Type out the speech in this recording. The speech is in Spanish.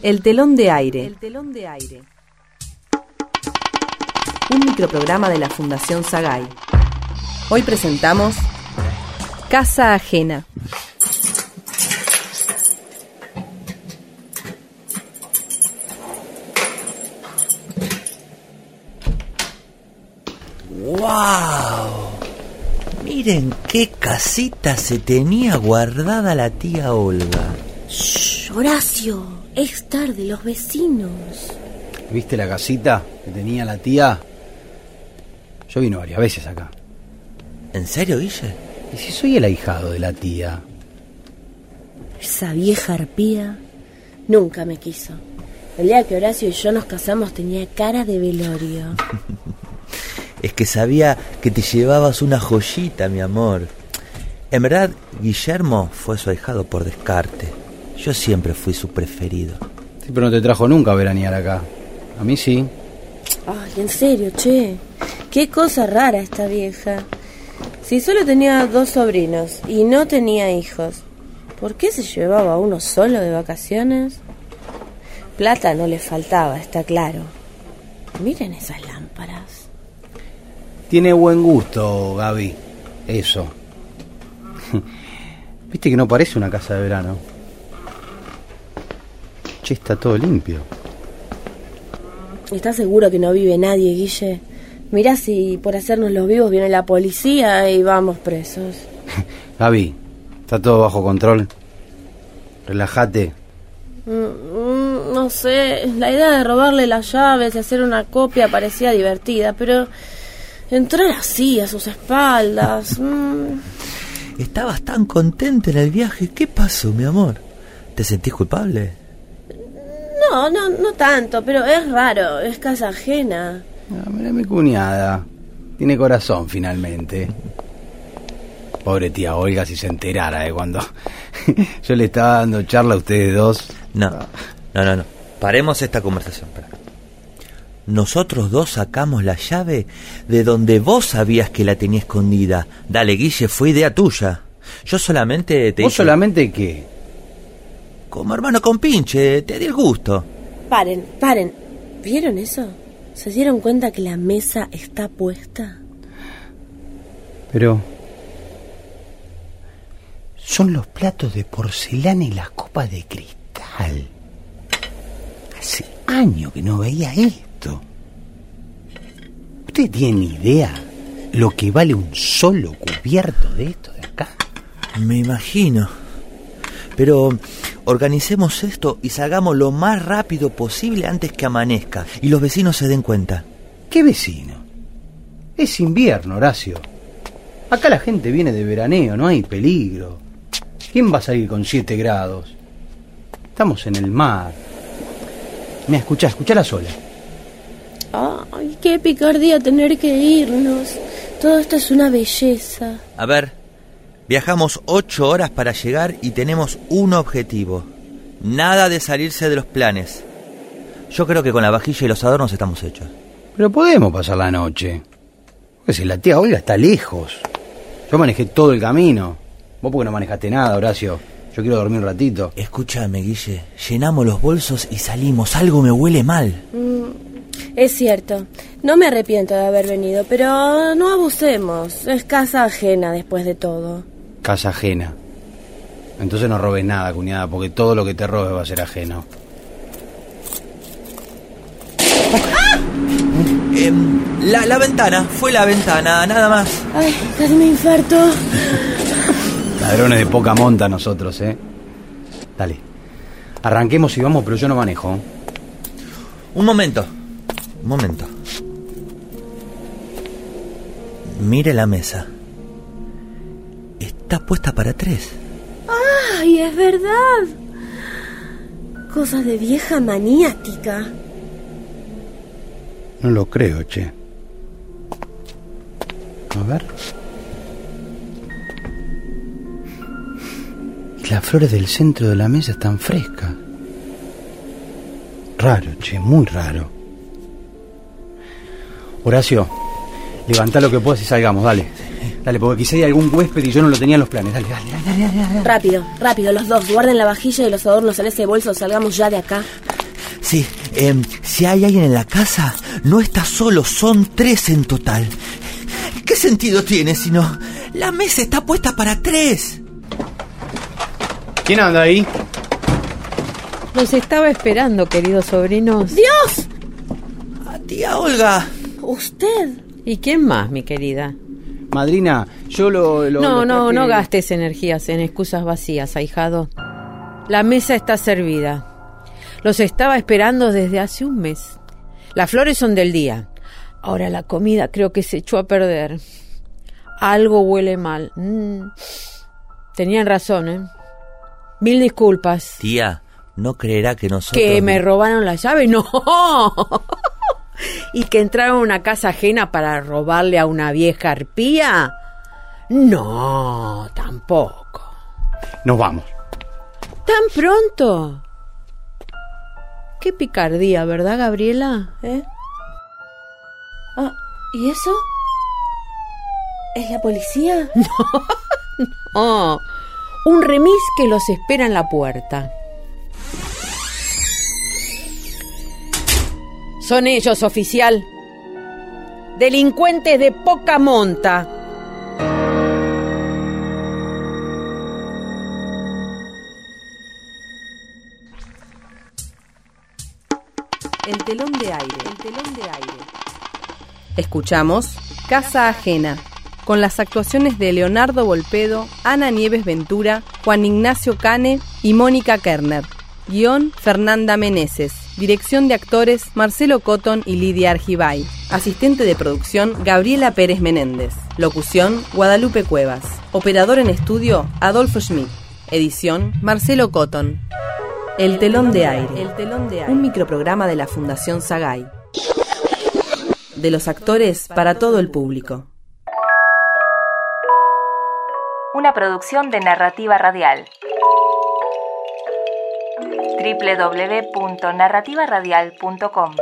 El telón de aire. El telón de aire. Un microprograma de la Fundación Sagay. Hoy presentamos Casa Ajena. ¡Wow! Miren qué casita se tenía guardada la tía Olga. Shh, Horacio, es tarde, los vecinos. ¿Viste la casita que tenía la tía? Yo vino varias veces acá. ¿En serio, Guille? ¿Y si soy el ahijado de la tía? Esa vieja arpía nunca me quiso. El día que Horacio y yo nos casamos tenía cara de velorio. Es que sabía que te llevabas una joyita, mi amor. En verdad, Guillermo fue su ahijado por descarte. Yo siempre fui su preferido. Sí, pero no te trajo nunca a veranear acá. A mí sí. Ay, en serio, che. Qué cosa rara esta vieja. Si solo tenía dos sobrinos y no tenía hijos, ¿por qué se llevaba a uno solo de vacaciones? Plata no le faltaba, está claro. Miren esas lámparas. Tiene buen gusto, Gaby. Eso. ¿Viste que no parece una casa de verano? Che, está todo limpio. ¿Estás seguro que no vive nadie, Guille? Mirá si por hacernos los vivos viene la policía y vamos presos. Gaby, está todo bajo control. Relájate. Mm, mm, no sé, la idea de robarle las llaves y hacer una copia parecía divertida, pero entrar así a sus espaldas... mm, Estabas tan contenta en el viaje. ¿Qué pasó, mi amor? ¿Te sentís culpable? No, no, no tanto, pero es raro, es casa ajena. Ah, mirá mi cuñada. Tiene corazón finalmente. Pobre tía Olga si se enterara de cuando yo le estaba dando charla a ustedes dos. No, no, no, no. Paremos esta conversación. pará. Nosotros dos sacamos la llave de donde vos sabías que la tenía escondida. Dale, Guille, fue idea tuya. Yo solamente te ¿Vos hice- solamente qué? Como hermano con pinche, te di el gusto. Paren, paren. ¿Vieron eso? ¿Se dieron cuenta que la mesa está puesta? Pero... Son los platos de porcelana y las copas de cristal. Hace años que no veía esto. ¿Ustedes tienen idea lo que vale un solo cubierto de esto de acá? Me imagino. Pero organicemos esto y salgamos lo más rápido posible antes que amanezca y los vecinos se den cuenta. ¿Qué vecino? Es invierno, Horacio. Acá la gente viene de veraneo, no hay peligro. ¿Quién va a salir con 7 grados? Estamos en el mar. Me escuchá, escuchá la sola. Ay, qué picardía tener que irnos. Todo esto es una belleza. A ver, viajamos ocho horas para llegar y tenemos un objetivo. Nada de salirse de los planes. Yo creo que con la vajilla y los adornos estamos hechos. Pero podemos pasar la noche. Porque si la tía Olga está lejos. Yo manejé todo el camino. Vos porque no manejaste nada, Horacio. Yo quiero dormir un ratito. Escúchame, Guille. Llenamos los bolsos y salimos. Algo me huele mal. Es cierto. No me arrepiento de haber venido, pero no abusemos. Es casa ajena después de todo. Casa ajena. Entonces no robes nada, cuñada, porque todo lo que te robes va a ser ajeno. Em, la, la ventana, fue la ventana, nada más. Ay, casi me infarto. Ladrones de poca monta nosotros, ¿eh? Dale. Arranquemos y vamos, pero yo no manejo. Un momento, un momento. Mire la mesa. Está puesta para tres. Ay, es verdad. Cosas de vieja maniática. No lo creo, che. A ver. Y las flores del centro de la mesa están frescas. Raro, che, muy raro. Horacio, levanta lo que puedas y salgamos, dale. Dale, porque quizá hay algún huésped y yo no lo tenía en los planes. Dale, dale, dale, dale, dale. Rápido, rápido, los dos. Guarden la vajilla y los adornos en ese bolso. Salgamos ya de acá. Sí, em, si hay alguien en la casa, no está solo, son tres en total. ¿Qué sentido tiene si no? La mesa está puesta para tres. ¿Quién anda ahí? Los estaba esperando, queridos sobrinos. ¡Dios! Ah, tía Olga. ¿Usted? ¿Y quién más, mi querida? Madrina, yo lo... lo- No, lo no, no gastes energías en excusas vacías, ahijado. La mesa está servida. Los estaba esperando desde hace un mes. Las flores son del día. Ahora la comida creo que se echó a perder. Algo huele mal. Mm. Tenían razón, ¿eh? Mil disculpas. Tía, ¿no creerá que nosotros... ¿Que me robaron la llave? No. ¿Y que entraron a una casa ajena para robarle a una vieja arpía? No, tampoco. Nos vamos. ¿Tan pronto? Qué picardía, ¿verdad, Gabriela? ¿Eh? Ah, ¿y eso? ¿Es la policía? Oh, un remis que los espera en la puerta. Son ellos, oficial. Delincuentes de poca monta. El telón de aire. El telón de aire. Escuchamos Casa Ajena, con las actuaciones de Leonardo Volpedo, Ana Nieves Ventura, Juan Ignacio Cane y Mónica Kerner. Guión Fernanda Meneses. Dirección de actores Marcelo Cotton y Lidia Argibay. Asistente de producción Gabriela Pérez Menéndez. Locución Guadalupe Cuevas. Operador en estudio Adolfo Schmidt. Edición Marcelo Cotton. El telón de aire. El telón de aire. Un microprograma de la Fundación Sagay. De los actores para todo el público. Una producción de narrativa radial. www.narrativaradial.com